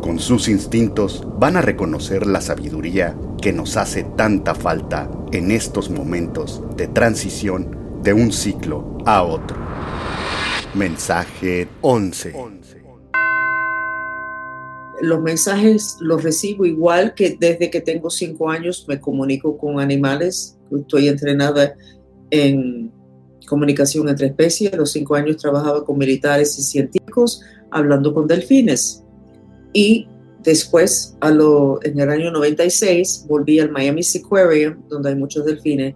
con sus instintos van a reconocer la sabiduría que nos hace tanta falta en estos momentos de transición de un ciclo a otro. Mensaje 11. Los mensajes los recibo igual que desde que tengo cinco años me comunico con animales. Estoy entrenada en comunicación entre especies. A los cinco años trabajaba con militares y científicos hablando con delfines. Y después, a lo, en el año 96, volví al Miami Seaquarium, donde hay muchos delfines,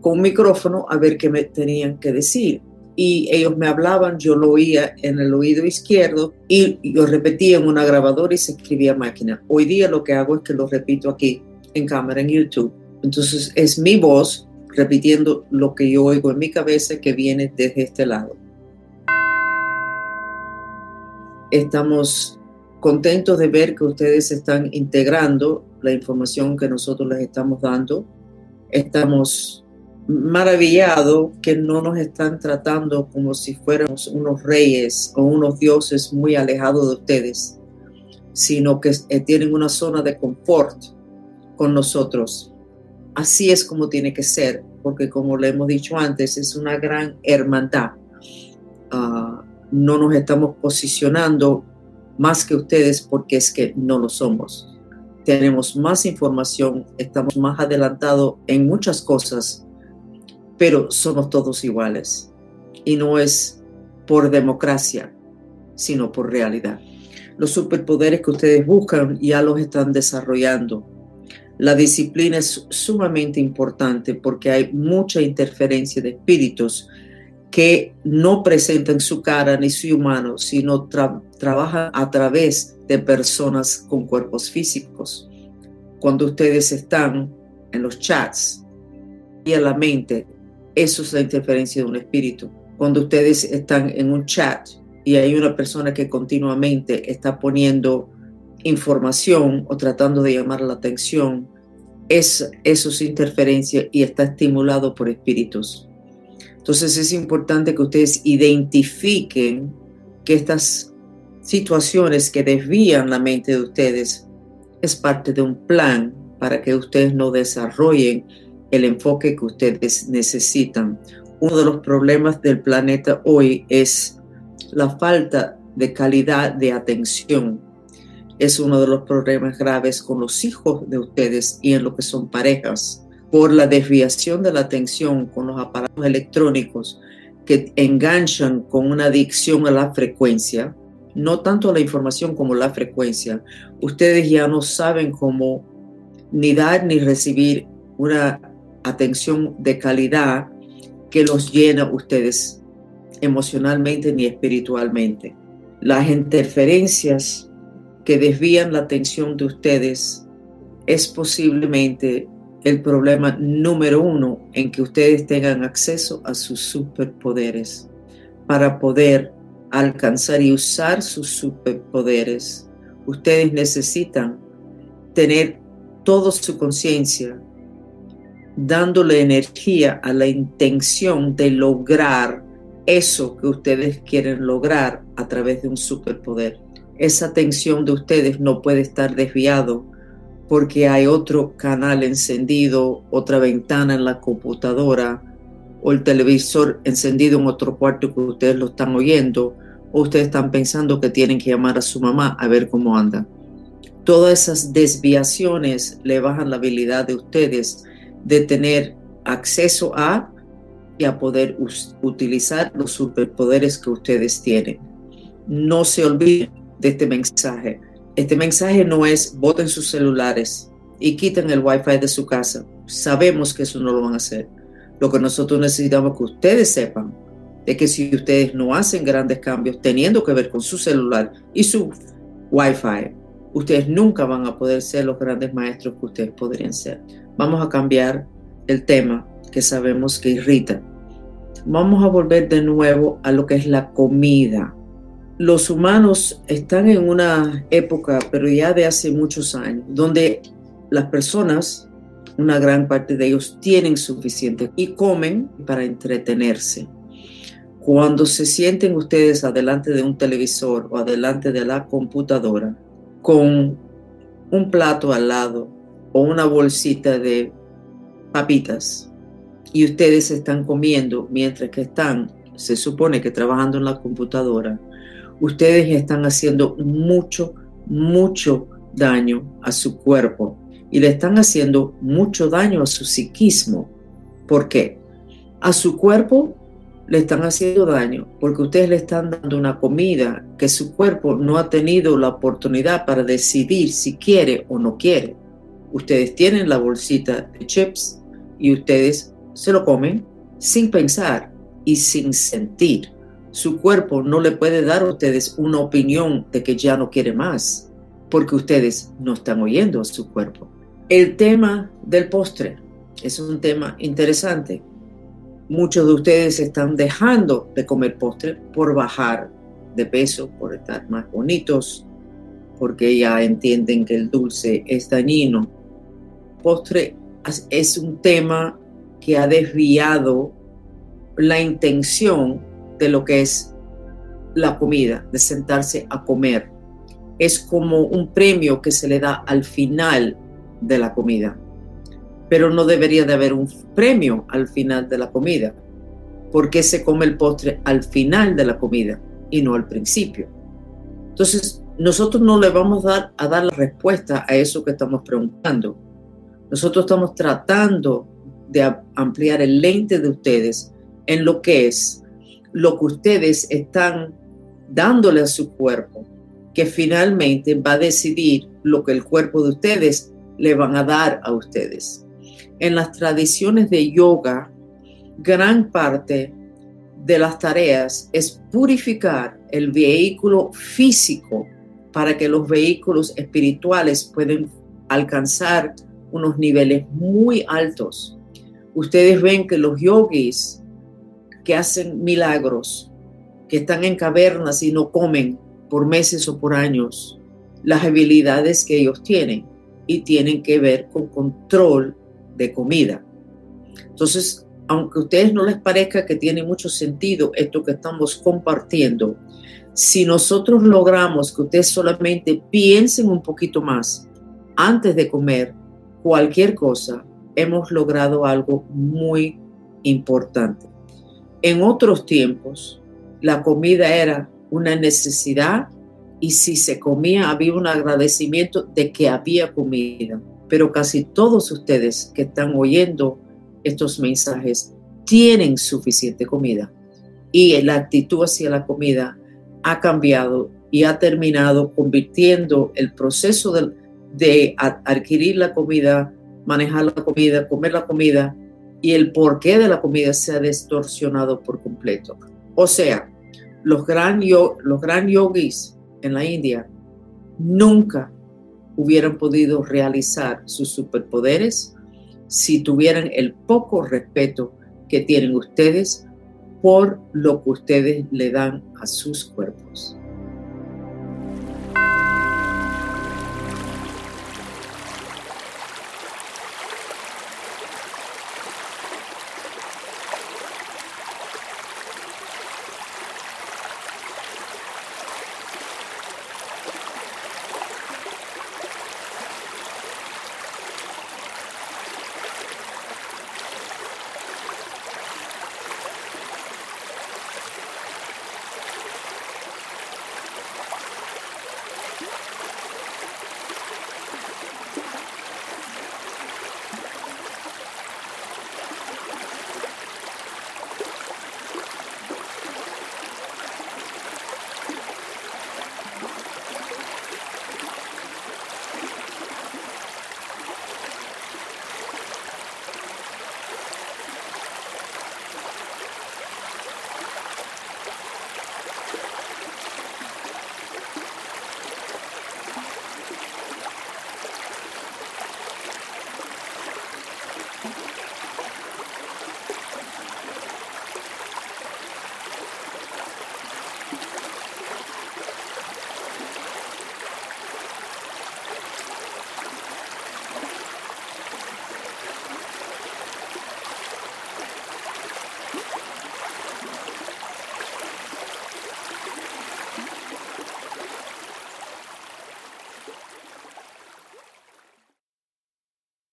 con un micrófono a ver qué me tenían que decir. Y ellos me hablaban, yo lo oía en el oído izquierdo y yo repetía en una grabadora y se escribía a máquina. Hoy día lo que hago es que lo repito aquí en cámara en YouTube. Entonces es mi voz repitiendo lo que yo oigo en mi cabeza que viene desde este lado. Estamos contentos de ver que ustedes están integrando la información que nosotros les estamos dando. Estamos maravillados que no nos están tratando como si fuéramos unos reyes o unos dioses muy alejados de ustedes, sino que eh, tienen una zona de confort con nosotros. Así es como tiene que ser, porque como le hemos dicho antes, es una gran hermandad. Ah, no nos estamos posicionando más que ustedes porque es que no lo somos. Tenemos más información, estamos más adelantados en muchas cosas, pero somos todos iguales. Y no es por democracia, sino por realidad. Los superpoderes que ustedes buscan ya los están desarrollando. La disciplina es sumamente importante porque hay mucha interferencia de espíritus que no presentan su cara ni su humano, sino trabajan a través de personas con cuerpos físicos. Cuando ustedes están en los chats y en la mente, eso es la interferencia de un espíritu. Cuando ustedes están en un chat y hay una persona que continuamente está poniendo información o tratando de llamar la atención, es, eso es interferencia y está estimulado por espíritus. Entonces es importante que ustedes identifiquen que estas situaciones que desvían la mente de ustedes es parte de un plan para que ustedes no desarrollen el enfoque que ustedes necesitan. Uno de los problemas del planeta hoy es la falta de calidad de atención. Es uno de los problemas graves con los hijos de ustedes y en lo que son parejas por la desviación de la atención con los aparatos electrónicos que enganchan con una adicción a la frecuencia, no tanto la información como la frecuencia, ustedes ya no saben cómo ni dar ni recibir una atención de calidad que los llena ustedes emocionalmente ni espiritualmente. Las interferencias que desvían la atención de ustedes es posiblemente el problema número uno en que ustedes tengan acceso a sus superpoderes para poder alcanzar y usar sus superpoderes. Ustedes necesitan tener toda su conciencia dándole energía a la intención de lograr eso que ustedes quieren lograr a través de un superpoder. Esa atención de ustedes no puede estar desviado porque hay otro canal encendido, otra ventana en la computadora o el televisor encendido en otro cuarto que ustedes lo están oyendo o ustedes están pensando que tienen que llamar a su mamá a ver cómo anda. Todas esas desviaciones le bajan la habilidad de ustedes de tener acceso a y a poder utilizar los superpoderes que ustedes tienen. No se olviden de este mensaje este mensaje no es voten sus celulares y quiten el wifi de su casa. Sabemos que eso no lo van a hacer. Lo que nosotros necesitamos que ustedes sepan es que si ustedes no hacen grandes cambios teniendo que ver con su celular y su wifi, ustedes nunca van a poder ser los grandes maestros que ustedes podrían ser. Vamos a cambiar el tema que sabemos que irrita. Vamos a volver de nuevo a lo que es la comida. Los humanos están en una época, pero ya de hace muchos años, donde las personas, una gran parte de ellos, tienen suficiente y comen para entretenerse. Cuando se sienten ustedes adelante de un televisor o adelante de la computadora, con un plato al lado o una bolsita de papitas y ustedes están comiendo mientras que están, se supone que trabajando en la computadora, ustedes están haciendo mucho, mucho daño a su cuerpo y le están haciendo mucho daño a su psiquismo. ¿Por qué? A su cuerpo le están haciendo daño porque ustedes le están dando una comida que su cuerpo no ha tenido la oportunidad para decidir si quiere o no quiere. Ustedes tienen la bolsita de chips y ustedes se lo comen sin pensar y sin sentir. Su cuerpo no le puede dar a ustedes una opinión de que ya no quiere más porque ustedes no están oyendo a su cuerpo. El tema del postre es un tema interesante Muchos de ustedes están dejando de comer postre por bajar de peso, por estar más bonitos, porque ya entienden que el dulce es dañino. Postre es un tema que ha desviado la intención de lo que es la comida, de sentarse a comer. Es como un premio que se le da al final de la comida pero no debería de haber un premio al final de la comida. ¿Por qué se come el postre al final de la comida y no al principio? Entonces, nosotros no le vamos a dar, a dar la respuesta a eso que estamos preguntando. Nosotros estamos tratando de ampliar el lente de ustedes en lo que es lo que ustedes están dándole a su cuerpo, que finalmente va a decidir lo que el cuerpo de ustedes le van a dar a ustedes en las tradiciones de yoga, gran parte de las tareas es purificar el vehículo físico para que los vehículos espirituales puedan alcanzar unos niveles muy altos. Ustedes ven que los yogis que hacen milagros, que están en cavernas y no comen por meses o por años, las habilidades que ellos tienen y tienen que ver con control de comida. Entonces, aunque a ustedes no les parezca que tiene mucho sentido esto que estamos compartiendo, si nosotros logramos que ustedes solamente piensen un poquito más antes de comer cualquier cosa, hemos logrado algo muy importante. En otros tiempos, la comida era una necesidad y si se comía había un agradecimiento de que había comida pero casi todos ustedes que están oyendo estos mensajes tienen suficiente comida y la actitud hacia la comida ha cambiado y ha terminado convirtiendo el proceso de, adquirir la comida, manejar la comida, comer la comida y el porqué de la comida se ha distorsionado por completo. O sea, los gran, los gran yogis en la India nunca hubieran podido realizar sus superpoderes si tuvieran el poco respeto que tienen ustedes por lo que ustedes le dan a sus cuerpos.